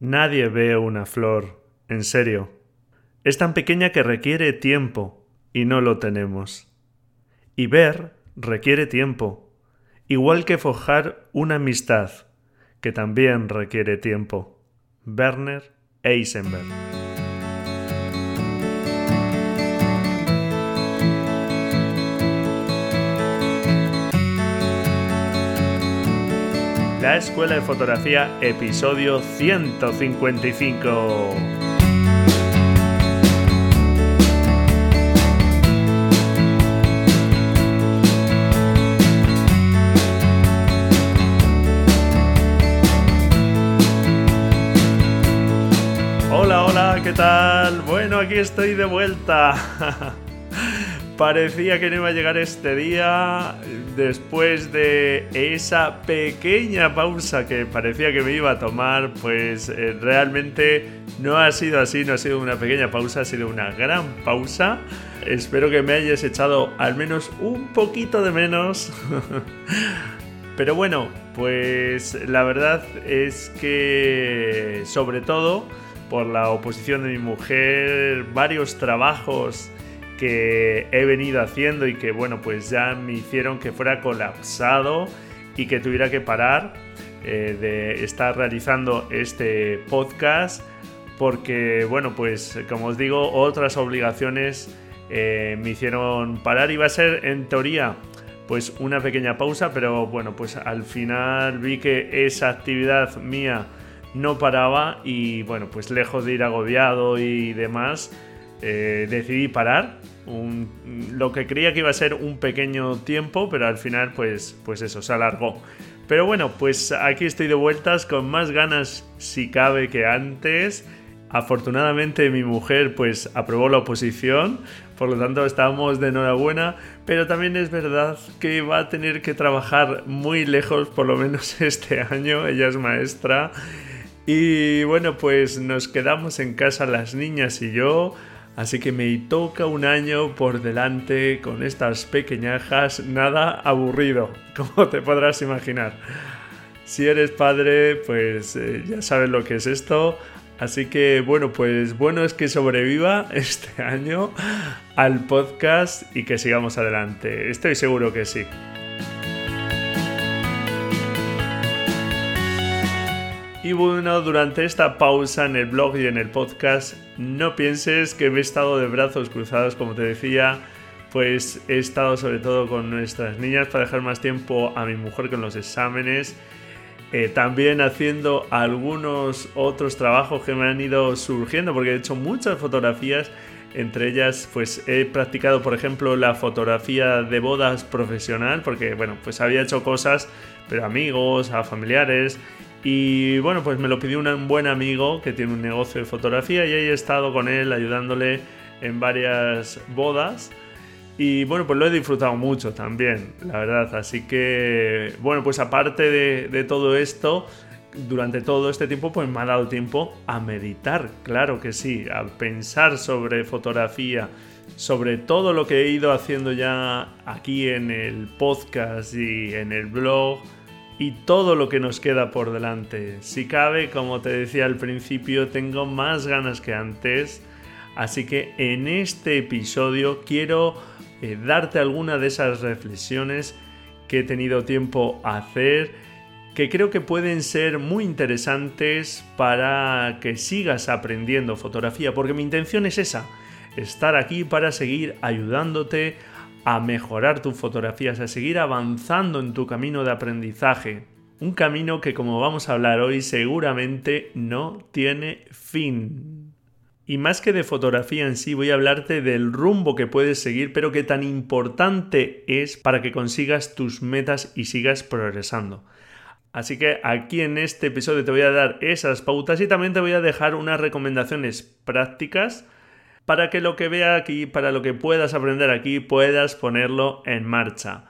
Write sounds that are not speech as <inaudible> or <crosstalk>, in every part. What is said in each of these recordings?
Nadie ve una flor, en serio. Es tan pequeña que requiere tiempo, y no lo tenemos. Y ver requiere tiempo, igual que forjar una amistad, que también requiere tiempo. Werner Eisenberg. La Escuela de Fotografía, episodio 155. Hola, hola, ¿qué tal? Bueno, aquí estoy de vuelta. <laughs> Parecía que no iba a llegar este día después de esa pequeña pausa que parecía que me iba a tomar, pues eh, realmente no ha sido así, no ha sido una pequeña pausa, ha sido una gran pausa. Espero que me hayas echado al menos un poquito de menos. <laughs> Pero bueno, pues la verdad es que sobre todo por la oposición de mi mujer, varios trabajos que he venido haciendo y que bueno pues ya me hicieron que fuera colapsado y que tuviera que parar eh, de estar realizando este podcast porque bueno pues como os digo otras obligaciones eh, me hicieron parar. Iba a ser en teoría pues una pequeña pausa pero bueno pues al final vi que esa actividad mía no paraba y bueno pues lejos de ir agobiado y demás eh, decidí parar lo que creía que iba a ser un pequeño tiempo, pero al final pues, pues eso, se alargó. Pero bueno, pues aquí estoy de vueltas con más ganas si cabe que antes. Afortunadamente mi mujer pues aprobó la oposición, por lo tanto estamos de enhorabuena, pero también es verdad que va a tener que trabajar muy lejos por lo menos <laughs> este año, ella es maestra. Y bueno, pues nos quedamos en casa las niñas y yo Así que me toca un año por delante con estas pequeñajas, nada aburrido, <laughs> como te podrás imaginar. Si eres padre, pues eh, ya sabes lo que es esto. Así que bueno, pues bueno es que sobreviva <laughs> este año al podcast y que sigamos adelante. Estoy seguro que sí. Y bueno, durante esta pausa en el blog y en el podcast, no pienses que me he estado de brazos cruzados, como te decía, pues he estado sobre todo con nuestras niñas para dejar más tiempo a mi mujer con los exámenes. Eh, también haciendo algunos otros trabajos que me han ido surgiendo, porque he hecho muchas fotografías. Entre ellas, pues he practicado, por ejemplo, la fotografía de bodas profesional, porque bueno, pues había hecho cosas, pero amigos, a familiares, y bueno, pues me lo pidió un buen amigo que tiene un negocio de fotografía y ahí he estado con él ayudándole en varias bodas. Y bueno, pues lo he disfrutado mucho también, la verdad. Así que, bueno, pues aparte de, de, todo esto, durante todo este tiempo, pues me ha dado tiempo a meditar, claro que sí, a pensar sobre fotografía, sobre todo lo que he ido haciendo ya aquí en el podcast y en el blog y todo lo que nos queda por delante. Si cabe, como te decía al principio, tengo más ganas que antes. Así que en este episodio quiero eh, darte alguna de esas reflexiones que he tenido tiempo a hacer, que creo que pueden ser muy interesantes para que sigas aprendiendo fotografía, porque mi intención es esa, estar aquí para seguir ayudándote a mejorar tus fotografías, a seguir avanzando en tu camino de aprendizaje. Un camino que como vamos a hablar hoy seguramente no tiene fin. Y más que de fotografía en sí, voy a hablarte del rumbo que puedes seguir, pero que tan importante es para que consigas tus metas y sigas progresando. Así que aquí en este episodio te voy a dar esas pautas y también te voy a dejar unas recomendaciones prácticas para que lo que vea aquí, para lo que puedas aprender aquí, puedas ponerlo en marcha.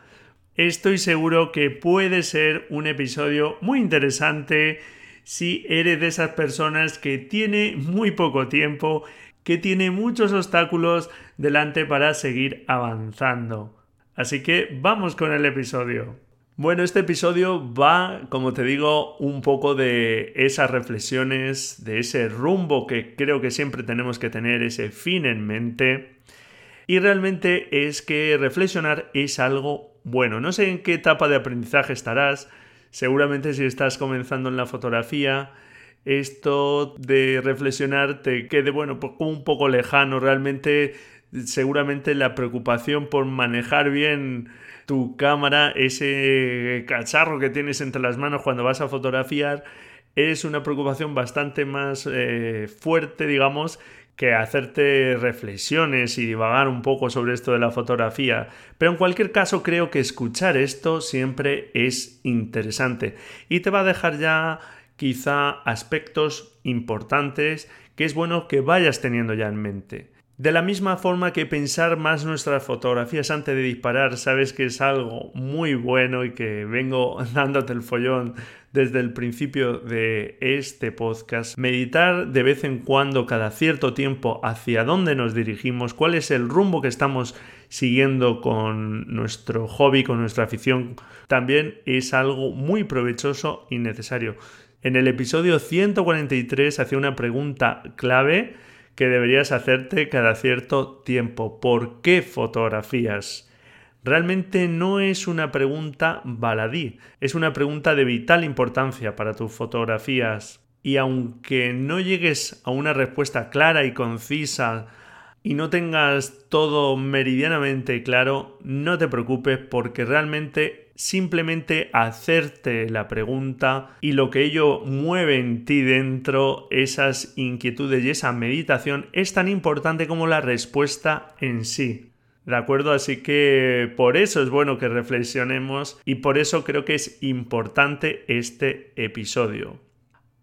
Estoy seguro que puede ser un episodio muy interesante si eres de esas personas que tiene muy poco tiempo, que tiene muchos obstáculos delante para seguir avanzando. Así que vamos con el episodio. Bueno, este episodio va, como te digo, un poco de esas reflexiones, de ese rumbo que creo que siempre tenemos que tener, ese fin en mente. Y realmente es que reflexionar es algo bueno. No sé en qué etapa de aprendizaje estarás. Seguramente si estás comenzando en la fotografía, esto de reflexionar te quede, bueno, pues un poco lejano. Realmente, seguramente la preocupación por manejar bien tu cámara, ese cacharro que tienes entre las manos cuando vas a fotografiar, es una preocupación bastante más eh, fuerte, digamos, que hacerte reflexiones y divagar un poco sobre esto de la fotografía. Pero en cualquier caso creo que escuchar esto siempre es interesante y te va a dejar ya quizá aspectos importantes que es bueno que vayas teniendo ya en mente. De la misma forma que pensar más nuestras fotografías antes de disparar, sabes que es algo muy bueno y que vengo <laughs> dándote el follón desde el principio de este podcast. Meditar de vez en cuando, cada cierto tiempo, hacia dónde nos dirigimos, cuál es el rumbo que estamos siguiendo con nuestro hobby, con nuestra afición, también es algo muy provechoso y necesario. En el episodio 143 hacía una pregunta clave que deberías hacerte cada cierto tiempo. ¿Por qué fotografías? Realmente no es una pregunta baladí, es una pregunta de vital importancia para tus fotografías. Y aunque no llegues a una respuesta clara y concisa y no tengas todo meridianamente claro, no te preocupes porque realmente simplemente hacerte la pregunta y lo que ello mueve en ti dentro, esas inquietudes y esa meditación, es tan importante como la respuesta en sí. ¿De acuerdo? Así que por eso es bueno que reflexionemos y por eso creo que es importante este episodio.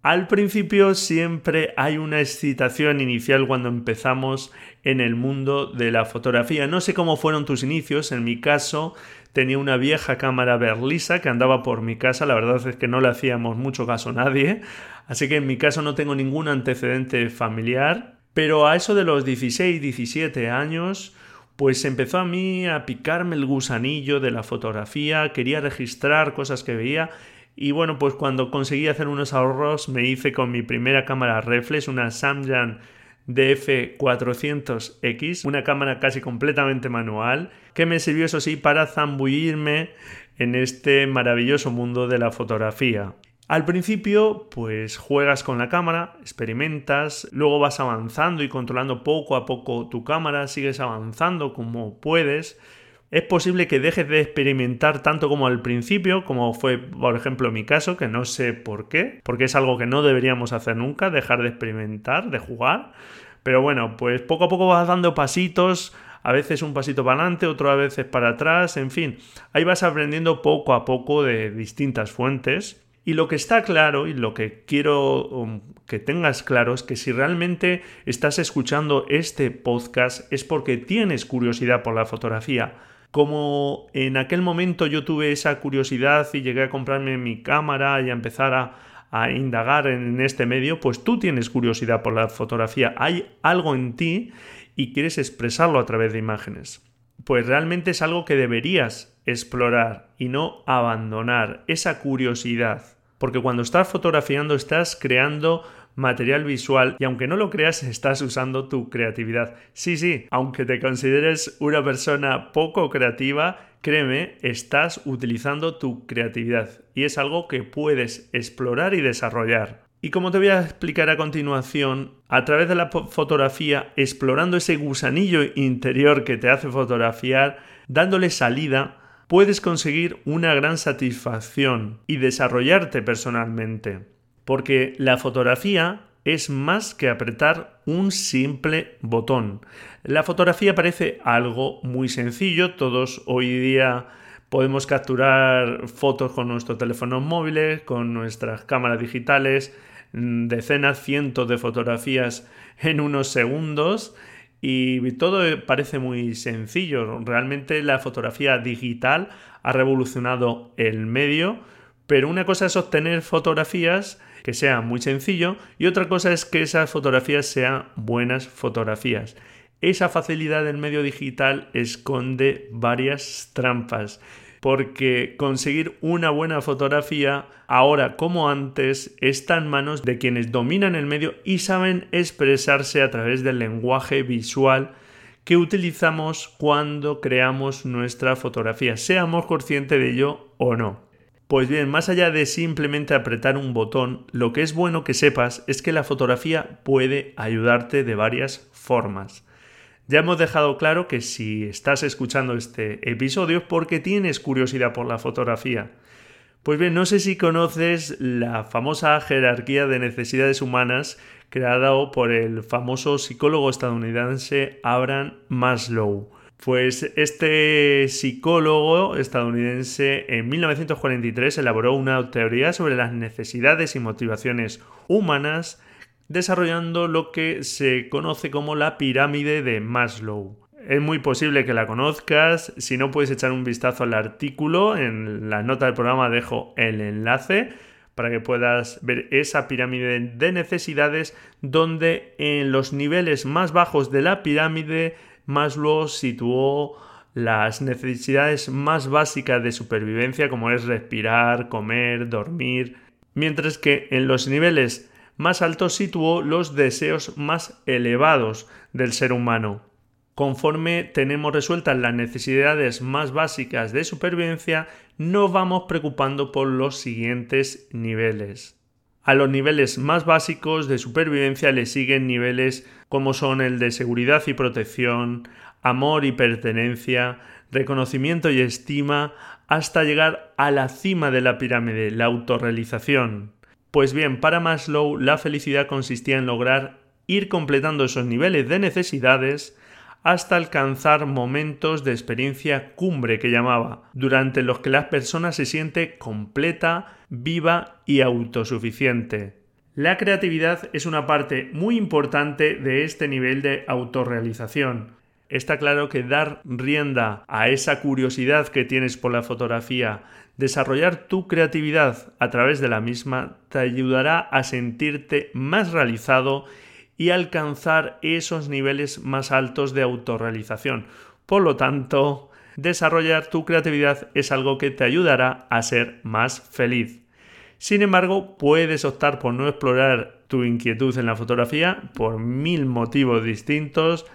Al principio siempre hay una excitación inicial cuando empezamos en el mundo de la fotografía. No sé cómo fueron tus inicios, en mi caso tenía una vieja cámara Berlisa que andaba por mi casa, la verdad es que no le hacíamos mucho caso a nadie, así que en mi caso no tengo ningún antecedente familiar, pero a eso de los 16, 17 años, pues empezó a mí a picarme el gusanillo de la fotografía, quería registrar cosas que veía. Y bueno, pues cuando conseguí hacer unos ahorros me hice con mi primera cámara reflex, una Samyang DF400X, una cámara casi completamente manual, que me sirvió eso sí para zambullirme en este maravilloso mundo de la fotografía. Al principio, pues juegas con la cámara, experimentas, luego vas avanzando y controlando poco a poco tu cámara, sigues avanzando como puedes, es posible que dejes de experimentar tanto como al principio, como fue por ejemplo mi caso, que no sé por qué, porque es algo que no deberíamos hacer nunca, dejar de experimentar, de jugar. Pero bueno, pues poco a poco vas dando pasitos, a veces un pasito para adelante, otro a veces para atrás, en fin, ahí vas aprendiendo poco a poco de distintas fuentes. Y lo que está claro y lo que quiero um, que tengas claro es que si realmente estás escuchando este podcast es porque tienes curiosidad por la fotografía como en aquel momento yo tuve esa curiosidad y llegué a comprarme mi cámara y a empezar a, indagar en este medio, pues tú tienes curiosidad por la fotografía. Hay algo en ti y quieres expresarlo a través de imágenes. Pues realmente es algo que deberías explorar y no abandonar esa curiosidad. Porque cuando estás fotografiando estás creando material visual y aunque no lo creas estás usando tu creatividad. Sí, sí, aunque te consideres una persona poco creativa, créeme, estás utilizando tu creatividad y es algo que puedes explorar y desarrollar. Y como te voy a explicar a continuación, a través de la fotografía, explorando ese gusanillo interior que te hace fotografiar, dándole salida, puedes conseguir una gran satisfacción y desarrollarte personalmente porque la fotografía es más que apretar un simple botón. La fotografía parece algo muy sencillo, todos hoy día podemos capturar fotos con nuestros teléfonos móviles, con nuestras cámaras digitales, mm, decenas, cientos de fotografías en unos segundos y todo parece muy sencillo. Realmente la fotografía digital ha revolucionado el medio, pero una cosa es obtener fotografías que sea muy sencillo y otra cosa es que esas fotografías sean buenas fotografías. Esa facilidad del medio digital esconde varias trampas. porque conseguir una buena fotografía ahora como antes está en manos de quienes dominan el medio y saben expresarse a través del lenguaje visual que utilizamos cuando creamos nuestra fotografía, seamos conscientes de ello o no. Pues bien, más allá de simplemente apretar un botón, lo que es bueno que sepas es que la fotografía puede ayudarte de varias formas. Ya hemos dejado claro que si estás escuchando este episodio es porque tienes curiosidad por la fotografía. Pues bien, no sé si conoces la famosa jerarquía de necesidades humanas creada por el famoso psicólogo estadounidense Abraham Maslow. Pues este psicólogo estadounidense en 1943 elaboró una teoría sobre las necesidades y motivaciones humanas desarrollando lo que se conoce como la pirámide de Maslow. Es muy posible que la conozcas, si no puedes echar un vistazo al artículo, en la nota del programa dejo el enlace para que puedas ver esa pirámide de necesidades donde en los niveles más bajos de la pirámide Maslow situó las necesidades más básicas de supervivencia como es respirar, comer, dormir, mientras que en los niveles más alto situó los deseos más elevados del ser humano. Conforme tenemos resueltas las necesidades más básicas de supervivencia, nos vamos preocupando por los siguientes niveles. A los niveles más básicos de supervivencia le siguen niveles como son el de seguridad y protección, amor y pertenencia, reconocimiento y estima, hasta llegar a la cima de la pirámide, la autorrealización. Pues bien, para Maslow la felicidad consistía en lograr ir completando esos niveles de necesidades hasta alcanzar momentos de experiencia cumbre que llamaba, durante los que la persona se siente completa, viva y autosuficiente. La creatividad es una parte muy importante de este nivel de autorrealización. Está claro que dar rienda a esa curiosidad que tienes por la fotografía, Desarrollar tu creatividad a través de la misma te ayudará a sentirte más realizado y alcanzar esos niveles más altos de autorrealización. Por lo tanto, desarrollar tu creatividad es algo que te ayudará a ser más feliz. Sin embargo, puedes optar por no explorar tu inquietud en la fotografía por mil motivos distintos.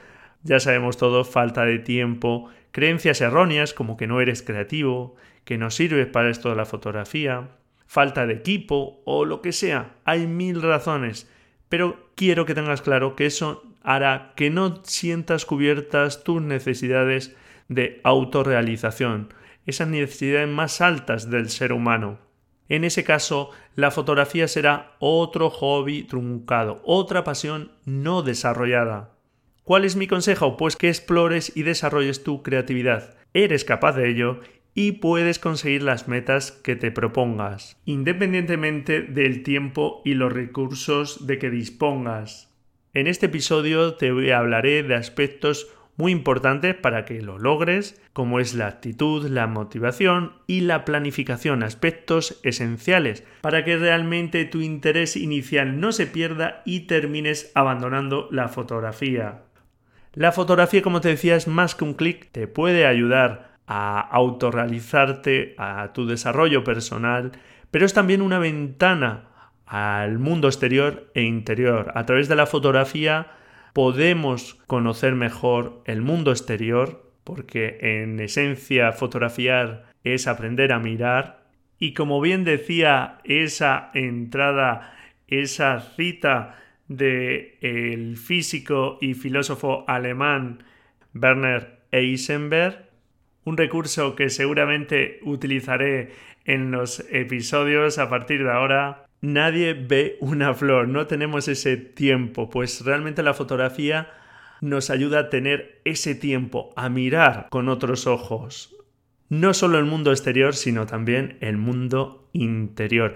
Ya sabemos todo, falta de tiempo, creencias erróneas como que no eres creativo, que no sirve para esto de la fotografía, falta de equipo o lo que sea. Hay mil razones, pero quiero que tengas claro que eso hará que no sientas cubiertas tus necesidades de autorrealización, esas necesidades más altas del ser humano. En ese caso, la fotografía será otro hobby truncado, otra pasión no desarrollada. ¿Cuál es mi consejo? Pues que explores y desarrolles tu creatividad. Eres capaz de ello y puedes conseguir las metas que te propongas, independientemente del tiempo y los recursos de que dispongas. En este episodio te hablaré de aspectos muy importantes para que lo logres, como es la actitud, la motivación y la planificación, aspectos esenciales para que realmente tu interés inicial no se pierda y termines abandonando la fotografía. La fotografía, como te decía, es más que un clic, te puede ayudar a autorrealizarte, a tu desarrollo personal, pero es también una ventana al mundo exterior e interior. A través de la fotografía podemos conocer mejor el mundo exterior, porque en esencia fotografiar es aprender a mirar. Y como bien decía esa entrada, esa cita de el físico y filósofo alemán Werner Eisenberg, un recurso que seguramente utilizaré en los episodios a partir de ahora. Nadie ve una flor, no tenemos ese tiempo, pues realmente la fotografía nos ayuda a tener ese tiempo, a mirar con otros ojos. No solo el mundo exterior, sino también el mundo interior.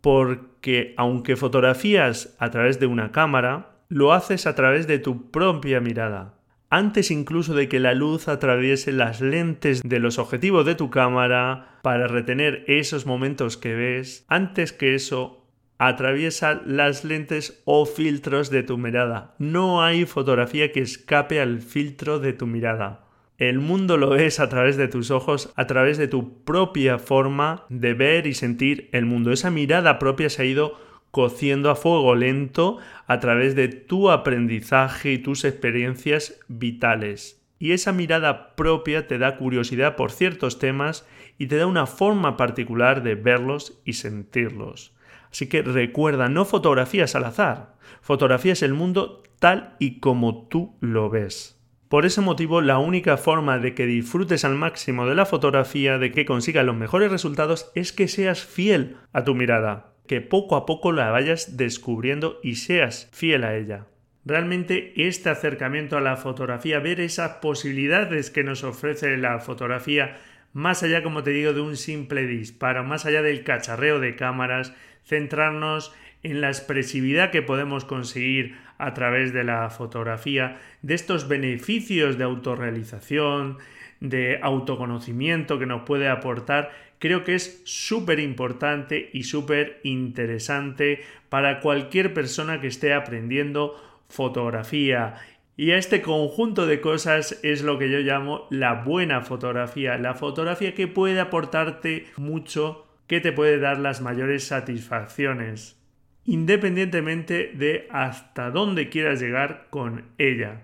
Porque aunque fotografías a través de una cámara, lo haces a través de tu propia mirada antes incluso de que la luz atraviese las lentes de los objetivos de tu cámara para retener esos momentos que ves, antes que eso atraviesa las lentes o filtros de tu mirada. No hay fotografía que escape al filtro de tu mirada. El mundo lo es a través de tus ojos, a través de tu propia forma de ver y sentir el mundo. Esa mirada propia se ha ido cociendo a fuego lento a través de tu aprendizaje y tus experiencias vitales. Y esa mirada propia te da curiosidad por ciertos temas y te da una forma particular de verlos y sentirlos. Así que recuerda, no fotografías al azar, fotografías el mundo tal y como tú lo ves. Por ese motivo, la única forma de que disfrutes al máximo de la fotografía, de que consigas los mejores resultados, es que seas fiel a tu mirada, que poco a poco la vayas descubriendo y seas fiel a ella. Realmente este acercamiento a la fotografía, ver esas posibilidades que nos ofrece la fotografía, más allá, como te digo, de un simple disparo, más allá del cacharreo de cámaras, centrarnos en la expresividad que podemos conseguir a través de la fotografía, de estos beneficios de autorrealización, de autoconocimiento que nos puede aportar, creo que es súper importante y súper interesante para cualquier persona que esté aprendiendo fotografía. Y a este conjunto de cosas es lo que yo llamo la buena fotografía, la fotografía que puede aportarte mucho, que te puede dar las mayores satisfacciones, independientemente de hasta dónde quieras llegar con ella.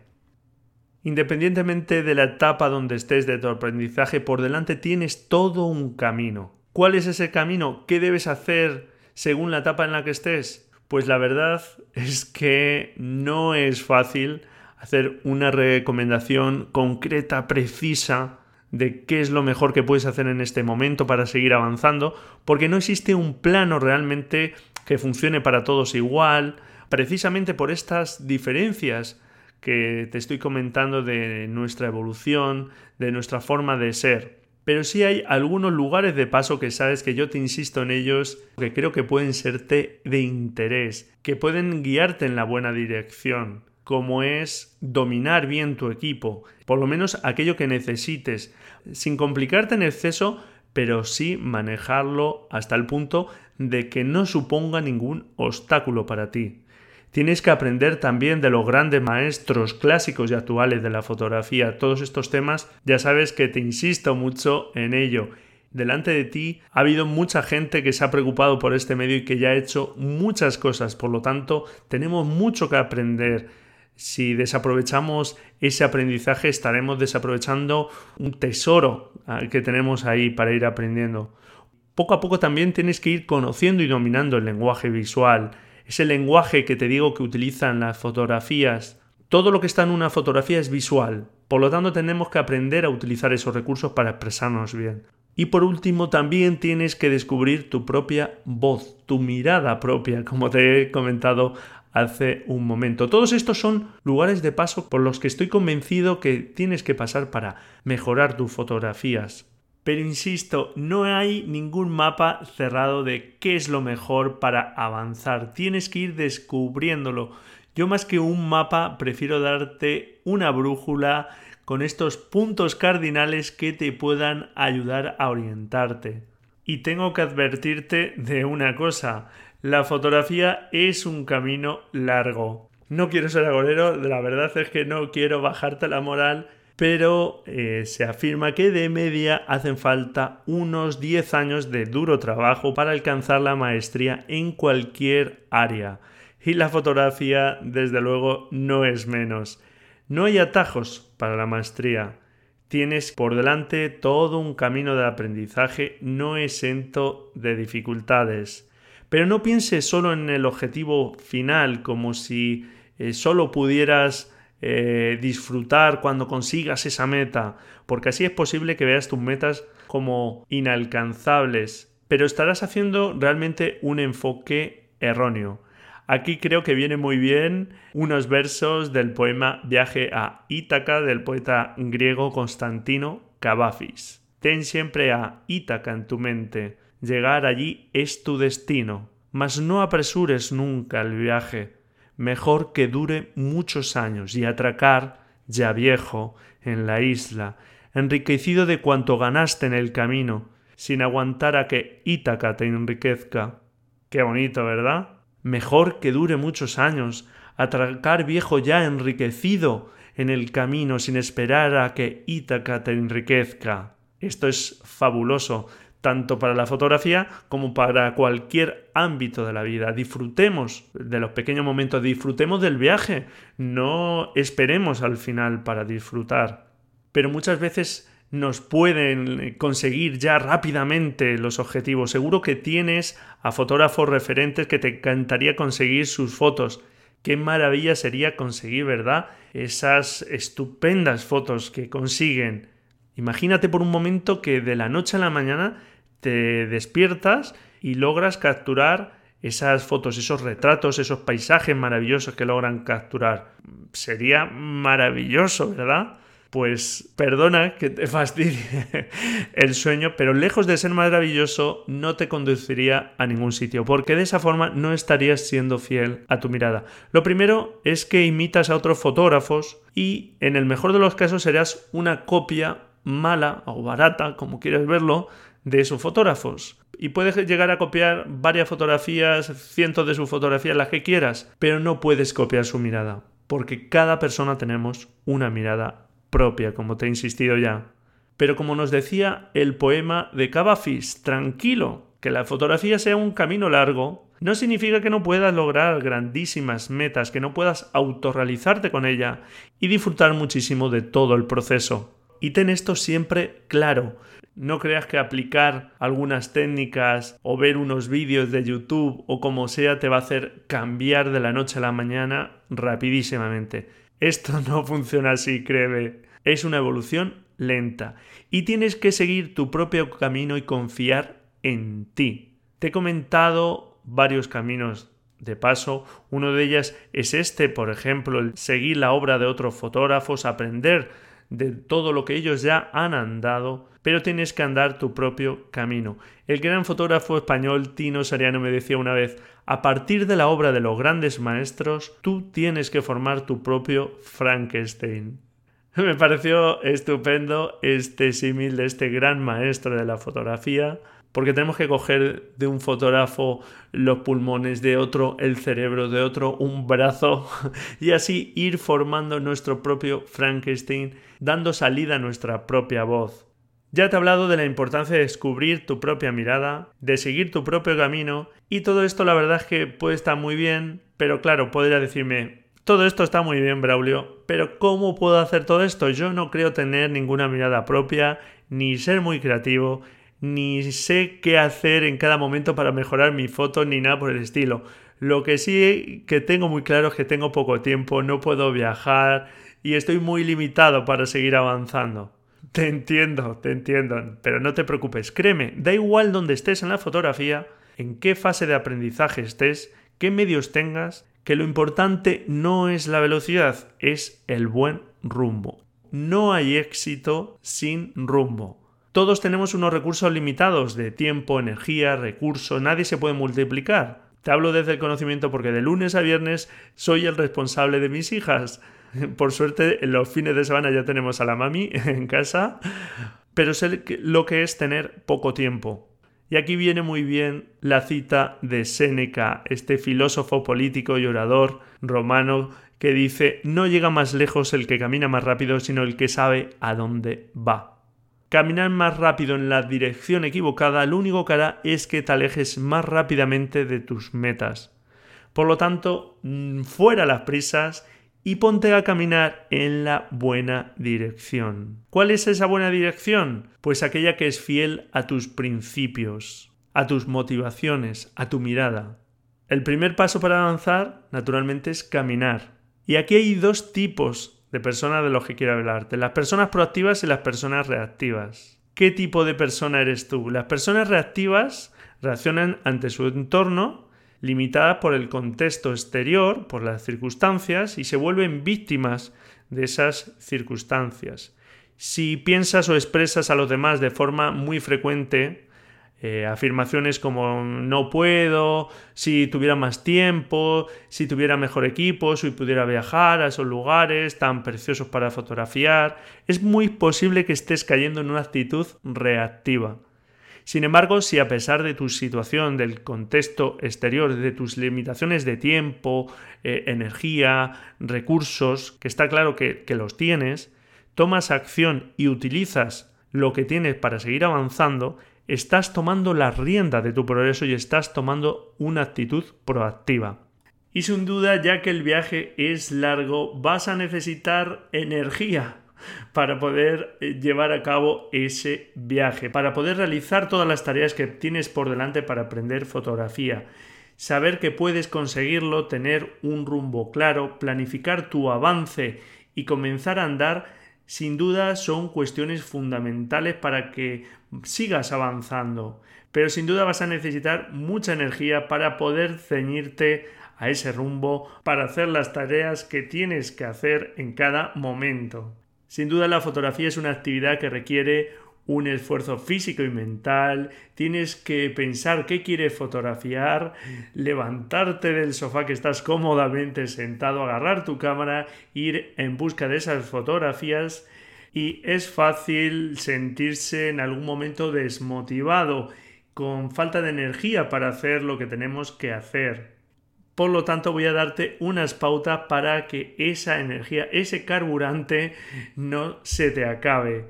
Independientemente de la etapa donde estés de tu aprendizaje, por delante tienes todo un camino. ¿Cuál es ese camino? ¿Qué debes hacer según la etapa en la que estés? Pues la verdad <laughs> es que no es fácil hacer una recomendación concreta, precisa, de qué es lo mejor que puedes hacer en este momento para seguir avanzando, porque no existe un plano realmente que funcione para todos igual, precisamente por estas diferencias que te estoy comentando de nuestra evolución, de nuestra forma de ser. Pero sí hay algunos lugares de paso que sabes que yo te insisto en ellos, que creo que pueden serte de interés, que pueden guiarte en la buena dirección, como es dominar bien tu equipo, por lo menos aquello que necesites, sin complicarte en exceso, pero sí manejarlo hasta el punto de que no suponga ningún obstáculo para ti. Tienes que aprender también de los grandes maestros clásicos y actuales de la fotografía. Todos estos temas ya sabes que te insisto mucho en ello. Delante de ti ha habido mucha gente que se ha preocupado por este medio y que ya ha hecho muchas cosas. Por lo tanto, tenemos mucho que aprender. Si desaprovechamos ese aprendizaje, estaremos desaprovechando un tesoro ah, que tenemos ahí para ir aprendiendo. Poco a poco también tienes que ir conociendo y dominando el lenguaje visual ese lenguaje que te digo que utilizan las fotografías, todo lo que está en una fotografía es visual, por lo tanto tenemos que aprender a utilizar esos recursos para expresarnos bien. Y por último, también tienes que descubrir tu propia voz, tu mirada propia, como te he comentado hace un momento. Todos estos son lugares de paso por los que estoy convencido que tienes que pasar para mejorar tus fotografías. Pero insisto, no hay ningún mapa cerrado de qué es lo mejor para avanzar. Tienes que ir descubriéndolo. Yo más que un mapa prefiero darte una brújula con estos puntos cardinales que te puedan ayudar a orientarte. Y tengo que advertirte de una cosa, la fotografía es un camino largo. No quiero ser agorero, la verdad es que no quiero bajarte la moral, pero eh, se afirma que de media hacen falta unos 10 años de duro trabajo para alcanzar la maestría en cualquier área. Y la fotografía, desde luego, no es menos. No hay atajos para la maestría. Tienes por delante todo un camino de aprendizaje no exento de dificultades. Pero no pienses solo en el objetivo final, como si eh, solo pudieras eh, disfrutar cuando consigas esa meta, porque así es posible que veas tus metas como inalcanzables, pero estarás haciendo realmente un enfoque erróneo. Aquí creo que viene muy bien unos versos del poema Viaje a Ítaca del poeta griego Constantino Cavafis. Ten siempre a Ítaca en tu mente, llegar allí es tu destino, mas no apresures nunca el viaje, mejor que dure muchos años y atracar, ya viejo, en la isla, enriquecido de cuanto ganaste en el camino, sin aguantar a que Ítaca te enriquezca. Qué bonito, ¿verdad? Mejor que dure muchos años, atracar viejo ya enriquecido en el camino sin esperar a que Ítaca te enriquezca. Esto es fabuloso, tanto para la fotografía como para cualquier ámbito de la vida. Disfrutemos de los pequeños momentos, disfrutemos del viaje, no esperemos al final para disfrutar. Pero muchas veces nos pueden conseguir ya rápidamente los objetivos. Seguro que tienes a fotógrafos referentes que te encantaría conseguir sus fotos. Qué maravilla sería conseguir, ¿verdad? Esas estupendas fotos que consiguen. Imagínate por un momento que de la noche a la mañana te despiertas y logras capturar esas fotos, esos retratos, esos paisajes maravillosos que logran capturar. Sería maravilloso, ¿verdad? pues perdona que te <laughs> fastidie el sueño, pero lejos de ser maravilloso no te conduciría a ningún sitio, porque de esa forma no estarías siendo fiel a tu mirada. Lo primero es que imitas a otros fotógrafos y en el mejor de los casos serás una copia mala o barata, como quieras verlo, de esos fotógrafos. Y puedes llegar a copiar varias fotografías, cientos de sus fotografías, las que quieras, pero no puedes copiar su mirada, porque cada persona tenemos una mirada propia, como te he insistido ya. Pero como nos decía el poema de Cavafis, tranquilo, que la fotografía sea un camino largo, no significa que no puedas lograr grandísimas metas, que no puedas autorrealizarte con ella y disfrutar muchísimo de todo el proceso. Y ten esto siempre claro. No creas que aplicar algunas técnicas o ver unos vídeos de YouTube o como sea te va a hacer cambiar de la noche a la mañana rapidísimamente. Esto <laughs> no funciona así, créeme. Es una evolución lenta y tienes que seguir tu propio camino y confiar en ti. Te he comentado varios caminos de paso. Uno de ellas es este, por ejemplo, el seguir la obra de otros fotógrafos, aprender de todo lo que ellos ya han andado, pero tienes que andar tu propio camino. El gran fotógrafo español Tino Sariano me decía una vez, a partir de la obra de los grandes maestros, tú tienes que formar tu propio Frankenstein. <laughs> Me pareció estupendo este símil de este gran maestro de la fotografía, porque tenemos que coger de un fotógrafo los pulmones, de otro el cerebro, de otro un brazo, <laughs> y así ir formando nuestro propio Frankenstein, dando salida a nuestra propia voz. Ya te he hablado de la importancia de descubrir tu propia mirada, de seguir tu propio camino, y todo esto la verdad es que puede estar muy bien, pero claro, podría decirme, todo esto está muy bien, Braulio, pero ¿cómo puedo hacer todo esto? Yo no creo tener ninguna mirada propia, ni ser muy creativo, ni sé qué hacer en cada momento para mejorar mi foto, ni nada por el estilo. Lo que sí que tengo muy claro es que tengo poco tiempo, no puedo viajar y estoy muy limitado para seguir avanzando. Te entiendo, te entiendo, pero no te preocupes, créeme, da igual donde estés en la fotografía, en qué fase de aprendizaje estés, qué medios tengas, que lo importante no es la velocidad, es el buen rumbo. No hay éxito sin rumbo. Todos tenemos unos recursos limitados de tiempo, energía, recursos, nadie se puede multiplicar. Te hablo desde el conocimiento porque de lunes a viernes soy el responsable de mis hijas. <laughs> Por suerte, en los fines de semana ya tenemos a la mami <laughs> en casa, pero sé lo que es tener poco tiempo. Y aquí viene muy bien la cita de Séneca, este filósofo político y orador romano que dice, no llega más lejos el que camina más rápido, sino el que sabe a dónde va. Caminar más rápido en la dirección equivocada lo único que hará es que te alejes más rápidamente de tus metas. Por lo tanto, mm, fuera las prisas y ponte a caminar en la buena dirección. ¿Cuál es esa buena dirección? Pues aquella que es fiel a tus principios, a tus motivaciones, a tu mirada. El primer paso para avanzar, naturalmente, es caminar. Y aquí hay dos tipos de personas de los que quiero hablarte, las personas proactivas y las personas reactivas. ¿Qué tipo de persona eres tú? Las personas reactivas reaccionan ante su entorno limitadas por el contexto exterior, por las circunstancias, y se vuelven víctimas de esas circunstancias. Si piensas o expresas a los demás de forma muy frecuente, eh, afirmaciones como no puedo, si tuviera más tiempo, si tuviera mejor equipo, si pudiera viajar a esos lugares tan preciosos para fotografiar, es muy posible que estés cayendo en una actitud reactiva. Sin embargo, si a pesar de tu situación, del contexto exterior, de tus limitaciones de tiempo, eh, energía, recursos, que está claro que, que los tienes, tomas acción y utilizas lo que tienes para seguir avanzando, estás tomando la rienda de tu progreso y estás tomando una actitud proactiva. Y sin duda, ya que el viaje es largo, vas a necesitar energía para poder eh, llevar a cabo ese viaje, para poder realizar todas las tareas que tienes por delante para aprender fotografía. Saber que puedes conseguirlo, tener un rumbo claro, planificar tu avance y comenzar a andar, sin duda son cuestiones fundamentales para que sigas avanzando. Pero sin duda vas a necesitar mucha energía para poder ceñirte a ese rumbo, para hacer las tareas que tienes que hacer en cada momento. Sin duda la fotografía es una actividad que requiere un esfuerzo físico y mental, tienes que pensar qué quieres fotografiar, levantarte del sofá que estás cómodamente sentado, agarrar tu cámara, ir en busca de esas fotografías y es fácil sentirse en algún momento desmotivado, con falta de energía para hacer lo que tenemos que hacer. Por lo tanto, voy a darte unas pautas para que esa energía, ese carburante, no se te acabe.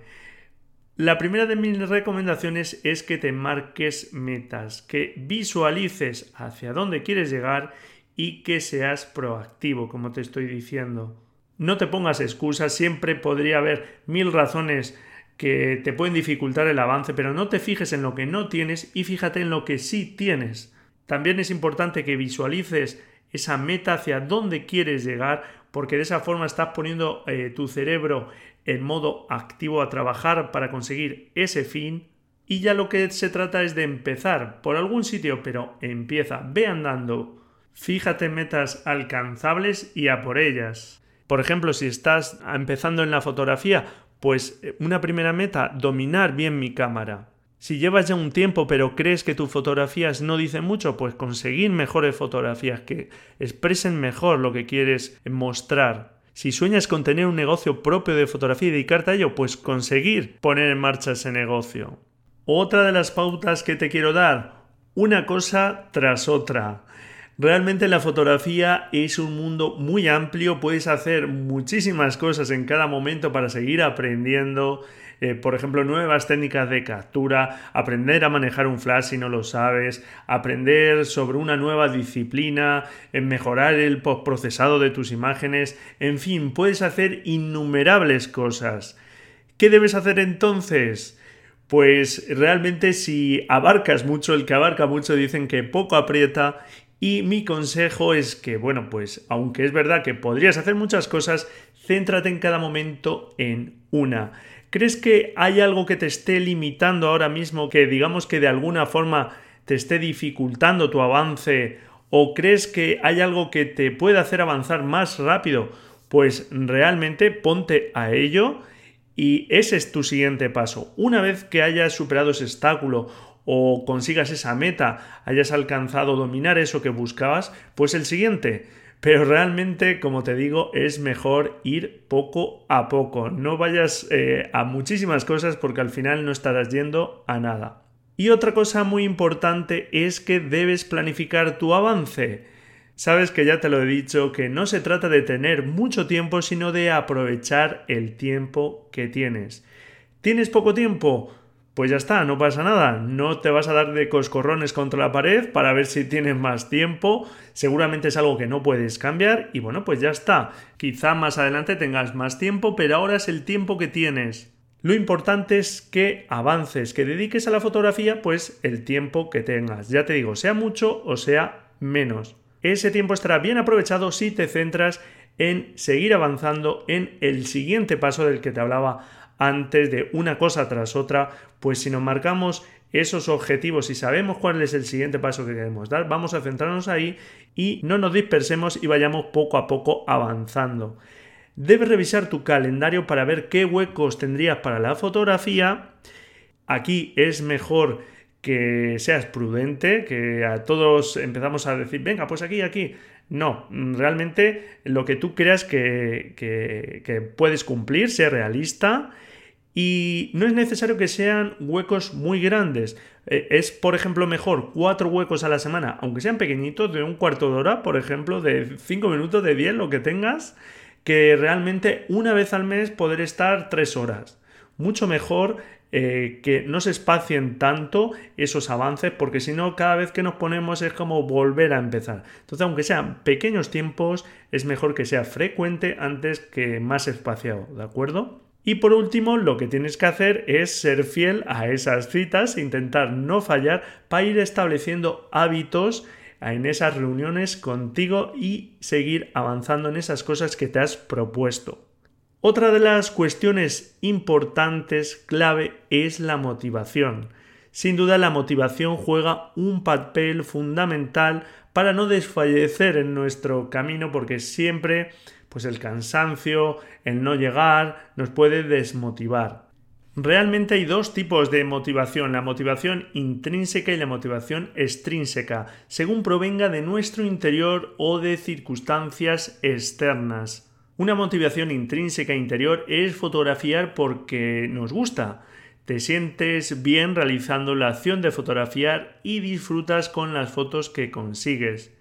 La primera de mis recomendaciones es que te marques metas, que visualices hacia dónde quieres llegar y que seas proactivo, como te estoy diciendo. No te pongas excusas, siempre podría haber mil razones que te pueden dificultar el avance, pero no te fijes en lo que no tienes y fíjate en lo que sí tienes. También es importante que visualices esa meta hacia dónde quieres llegar, porque de esa forma estás poniendo eh, tu cerebro en modo activo a trabajar para conseguir ese fin. Y ya lo que se trata es de empezar por algún sitio, pero empieza, ve andando. Fíjate metas alcanzables y a por ellas. Por ejemplo, si estás empezando en la fotografía, pues eh, una primera meta, dominar bien mi cámara. Si llevas ya un tiempo pero crees que tus fotografías no dicen mucho, pues conseguir mejores fotografías que expresen mejor lo que quieres mostrar. Si sueñas con tener un negocio propio de fotografía y dedicarte a ello, pues conseguir poner en marcha ese negocio. Otra de las pautas que te quiero dar, una cosa tras otra. Realmente la fotografía es un mundo muy amplio, puedes hacer muchísimas cosas en cada momento para seguir aprendiendo, eh, por ejemplo, nuevas técnicas de captura, aprender a manejar un flash si no lo sabes, aprender sobre una nueva disciplina, en mejorar el postprocesado de tus imágenes, en fin, puedes hacer innumerables cosas. ¿Qué debes hacer entonces? Pues realmente si abarcas mucho, el que abarca mucho dicen que poco aprieta y mi consejo es que, bueno, pues aunque es verdad que podrías hacer muchas cosas, céntrate en cada momento en una. ¿Crees que hay algo que te esté limitando ahora mismo, que digamos que de alguna forma te esté dificultando tu avance? ¿O crees que hay algo que te puede hacer avanzar más rápido? Pues realmente ponte a ello y ese es tu siguiente paso. Una vez que hayas superado ese obstáculo o consigas esa meta, hayas alcanzado dominar eso que buscabas, pues el siguiente, pero realmente, como te digo, es mejor ir poco a poco. No vayas eh, a muchísimas cosas porque al final no estarás yendo a nada. Y otra cosa muy importante es que debes planificar tu avance. Sabes que ya te lo he dicho, que no se trata de tener mucho tiempo, sino de aprovechar el tiempo que tienes. ¿Tienes poco tiempo? Pues ya está, no pasa nada. No te vas a dar de coscorrones contra la pared para ver si tienes más tiempo. Seguramente es algo que no puedes cambiar y bueno, pues ya está. Quizá más adelante tengas más tiempo, pero ahora es el tiempo que tienes. Lo importante es que avances, que dediques a la fotografía pues el tiempo que tengas. Ya te digo, sea mucho o sea menos. Ese tiempo estará bien aprovechado si te centras en seguir avanzando en el siguiente paso del que te hablaba antes de una cosa tras otra, pues si nos marcamos esos objetivos y sabemos cuál es el siguiente paso que queremos dar, vamos a centrarnos ahí y no nos dispersemos y vayamos poco a poco avanzando. Debes revisar tu calendario para ver qué huecos tendrías para la fotografía. Aquí es mejor que seas prudente, que a todos empezamos a decir, venga, pues aquí, aquí. No, realmente lo que tú creas que, que puedes cumplir, sea realista y no es necesario que sean huecos muy grandes. Eh, es, por ejemplo, mejor cuatro huecos a la semana, aunque sean pequeñitos, de un cuarto de hora, por ejemplo, de cinco minutos, de diez, lo que tengas, que realmente una vez al mes poder estar tres horas. Mucho mejor eh, que no se espacien tanto esos avances, porque si no, cada vez que nos ponemos es como volver a empezar. Entonces, aunque sean pequeños tiempos, es mejor que sea frecuente antes que más espaciado, ¿de acuerdo? Y por último, lo que tienes que hacer es ser fiel a esas citas, intentar no fallar para ir estableciendo hábitos en esas reuniones contigo y seguir avanzando en esas cosas que te has propuesto. Otra de las cuestiones importantes, clave, es la motivación. Sin duda la motivación juega un papel fundamental para no desfallecer en nuestro camino porque siempre pues el cansancio, el no llegar, nos puede desmotivar. Realmente hay dos tipos de motivación, la motivación intrínseca y la motivación extrínseca, según provenga de nuestro interior o de circunstancias externas. Una motivación intrínseca interior es fotografiar porque nos gusta. Te sientes bien realizando la acción de fotografiar y disfrutas con las fotos que consigues.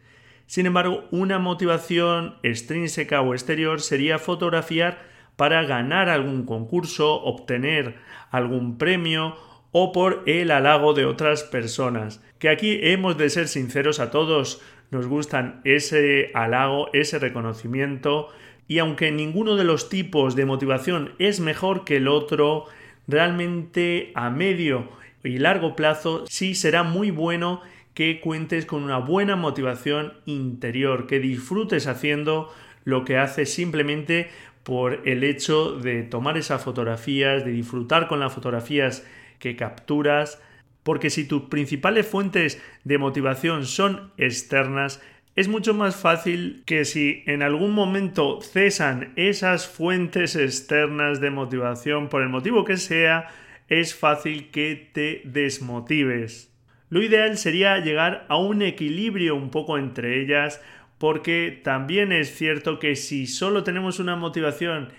Sin embargo, una motivación extrínseca o exterior sería fotografiar para ganar algún concurso, obtener algún premio o por el halago de otras personas. Que aquí hemos de ser sinceros a todos, nos gustan ese halago, ese reconocimiento y aunque ninguno de los tipos de motivación es mejor que el otro, realmente a medio y largo plazo sí será muy bueno que cuentes con una buena motivación interior, que disfrutes haciendo lo que haces simplemente por el hecho de tomar esas fotografías, de disfrutar con las fotografías que capturas, porque si tus principales fuentes de motivación son externas, es mucho más fácil que si en algún momento cesan esas fuentes externas de motivación por el motivo que sea, es fácil que te desmotives. Lo ideal sería llegar a un equilibrio un poco entre ellas, porque también es cierto que si solo tenemos una motivación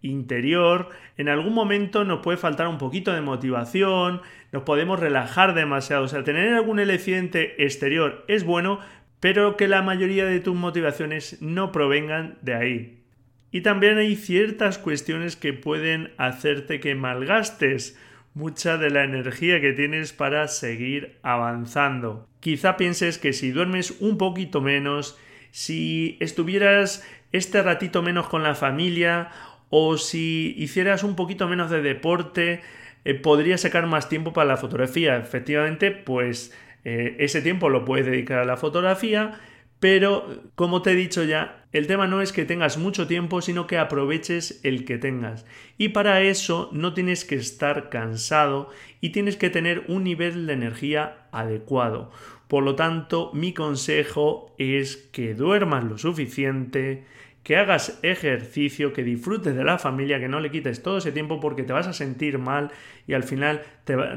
interior, en algún momento nos puede faltar un poquito de motivación, nos podemos relajar demasiado, o sea, tener algún aliciente exterior es bueno, pero que la mayoría de tus motivaciones no provengan de ahí. Y también hay ciertas cuestiones que pueden hacerte que malgastes mucha de la energía que tienes para seguir avanzando. Quizá pienses que si duermes un poquito menos, si estuvieras este ratito menos con la familia o si hicieras un poquito menos de deporte, eh, podrías sacar más tiempo para la fotografía. Efectivamente, pues eh, ese tiempo lo puedes dedicar a la fotografía, pero como te he dicho ya, el tema no es que tengas mucho tiempo, sino que aproveches el que tengas. Y para eso no tienes que estar cansado y tienes que tener un nivel de energía adecuado. Por lo tanto, mi consejo es que duermas lo suficiente, que hagas ejercicio, que disfrutes de la familia, que no le quites todo ese tiempo porque te vas a sentir mal y al final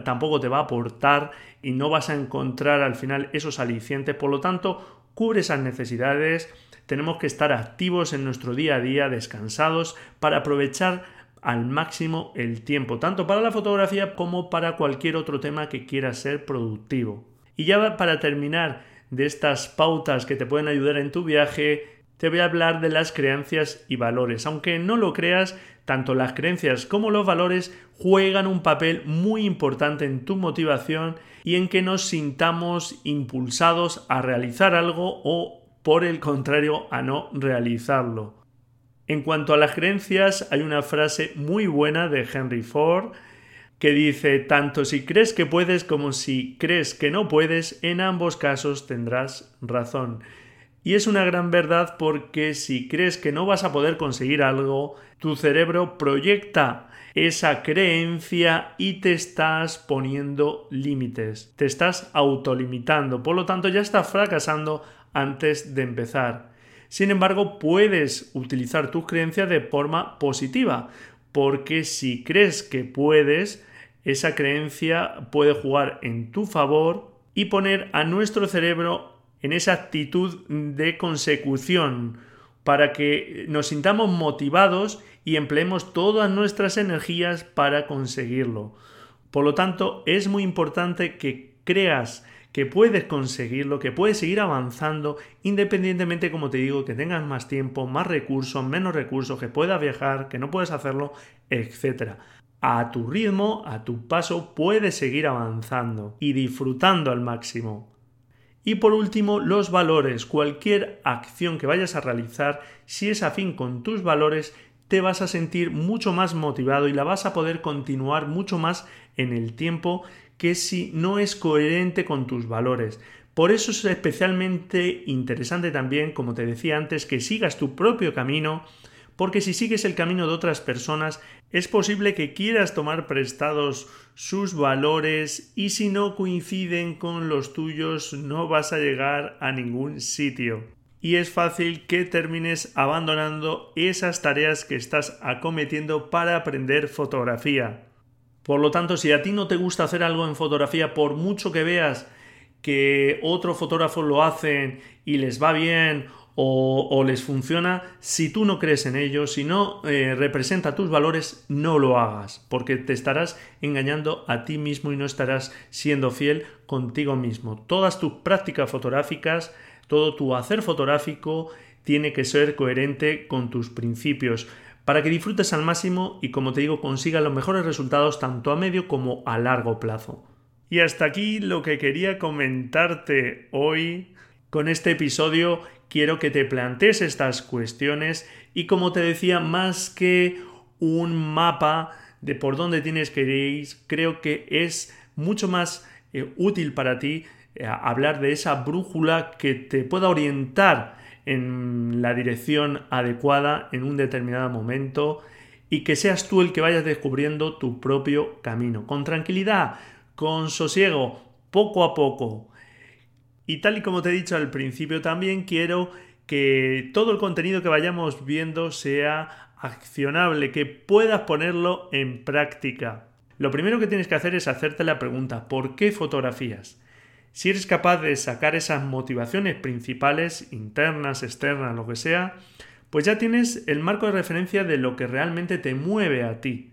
tampoco te va a aportar y no vas a encontrar al final esos alicientes. Por lo tanto, cubre esas necesidades, tenemos que estar activos en nuestro día a día, descansados, para aprovechar al máximo el tiempo, tanto para la fotografía como para cualquier otro tema que quiera ser productivo. Y ya para terminar de estas pautas que te pueden ayudar en tu viaje, te voy a hablar de las creencias y valores. Aunque no lo creas, tanto las creencias como los valores juegan un papel muy importante en tu motivación y en que nos sintamos impulsados a realizar algo o por el contrario a no realizarlo. En cuanto a las creencias, hay una frase muy buena de Henry Ford que dice, tanto si crees que puedes como si crees que no puedes, en ambos casos tendrás razón. Y es una gran verdad porque si crees que no vas a poder conseguir algo, tu cerebro proyecta esa creencia y te estás poniendo límites, te estás autolimitando, por lo tanto ya estás fracasando antes de empezar. Sin embargo, puedes utilizar tus creencias de forma positiva, porque si crees que puedes, esa creencia puede jugar en tu favor y poner a nuestro cerebro en esa actitud de consecución para que nos sintamos motivados y empleemos todas nuestras energías para conseguirlo. Por lo tanto, es muy importante que creas que puedes conseguirlo, que puedes seguir avanzando independientemente, como te digo, que tengas más tiempo, más recursos, menos recursos, que puedas viajar, que no puedes hacerlo, etc. A tu ritmo, a tu paso, puedes seguir avanzando y disfrutando al máximo. Y por último, los valores. Cualquier acción que vayas a realizar, si es afín con tus valores, te vas a sentir mucho más motivado y la vas a poder continuar mucho más en el tiempo que si no es coherente con tus valores. Por eso es especialmente interesante también, como te decía antes, que sigas tu propio camino, porque si sigues el camino de otras personas, es posible que quieras tomar prestados sus valores y si no coinciden con los tuyos no vas a llegar a ningún sitio. Y es fácil que termines abandonando esas tareas que estás acometiendo para aprender fotografía. Por lo tanto, si a ti no te gusta hacer algo en fotografía, por mucho que veas que otros fotógrafos lo hacen y les va bien o, les funciona, si tú no crees en ello, si no eh, representa tus valores, no lo hagas, porque te estarás engañando a ti mismo y no estarás siendo fiel contigo mismo. Todas tus prácticas fotográficas, todo tu hacer fotográfico tiene que ser coherente con tus principios para que disfrutes al máximo y como te digo consigas los mejores resultados tanto a medio como a largo plazo. Y hasta aquí lo que quería comentarte hoy con este episodio. Quiero que te plantees estas cuestiones y como te decía, más que un mapa de por dónde tienes que ir, creo que es mucho más eh, útil para ti eh, hablar de esa brújula que te pueda orientar en la dirección adecuada en un determinado momento y que seas tú el que vayas descubriendo tu propio camino, con tranquilidad, con sosiego, poco a poco. Y tal y como te he dicho al principio, también quiero que todo el contenido que vayamos viendo sea accionable, que puedas ponerlo en práctica. Lo primero que tienes que hacer es hacerte la pregunta, ¿por qué fotografías? Si eres capaz de sacar esas motivaciones principales, internas, externas, lo que sea, pues ya tienes el marco de referencia de lo que realmente te mueve a ti.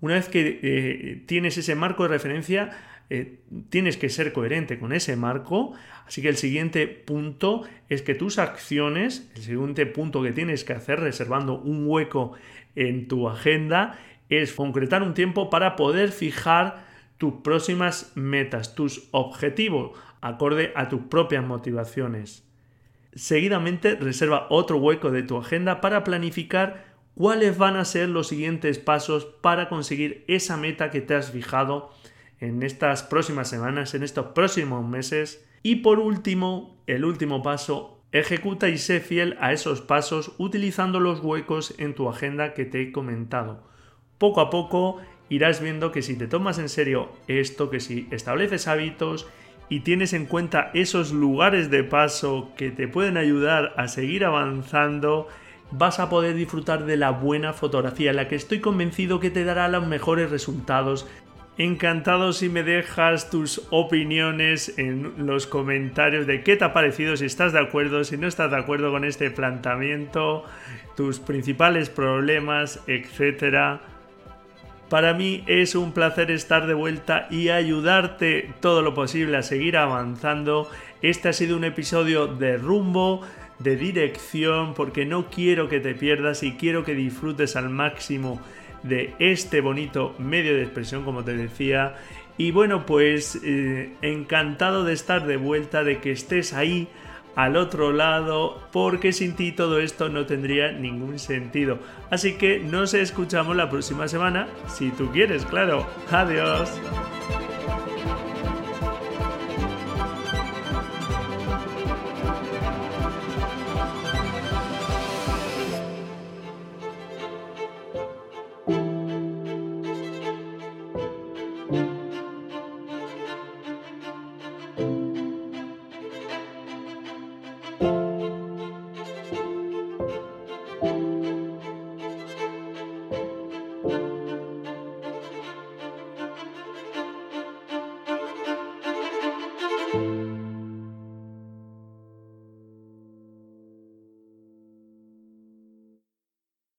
Una vez que eh, tienes ese marco de referencia, eh, tienes que ser coherente con ese marco. Así que el siguiente punto es que tus acciones, el siguiente punto que tienes que hacer reservando un hueco en tu agenda, es concretar un tiempo para poder fijar tus próximas metas, tus objetivos, acorde a tus propias motivaciones. Seguidamente reserva otro hueco de tu agenda para planificar cuáles van a ser los siguientes pasos para conseguir esa meta que te has fijado en estas próximas semanas, en estos próximos meses. Y por último, el último paso, ejecuta y sé fiel a esos pasos utilizando los huecos en tu agenda que te he comentado. Poco a poco irás viendo que si te tomas en serio esto, que si estableces hábitos y tienes en cuenta esos lugares de paso que te pueden ayudar a seguir avanzando, vas a poder disfrutar de la buena fotografía, la que estoy convencido que te dará los mejores resultados. Encantado si me dejas tus opiniones en los comentarios de qué te ha parecido, si estás de acuerdo, si no estás de acuerdo con este planteamiento, tus principales problemas, etcétera. Para mí es un placer estar de vuelta y ayudarte todo lo posible a seguir avanzando. Este ha sido un episodio de rumbo, de dirección, porque no quiero que te pierdas y quiero que disfrutes al máximo de este bonito medio de expresión, como te decía. Y bueno, pues eh, encantado de estar de vuelta, de que estés ahí al otro lado, porque sin ti todo esto no tendría ningún sentido. Así que nos escuchamos la próxima semana, si tú quieres, claro. Adiós.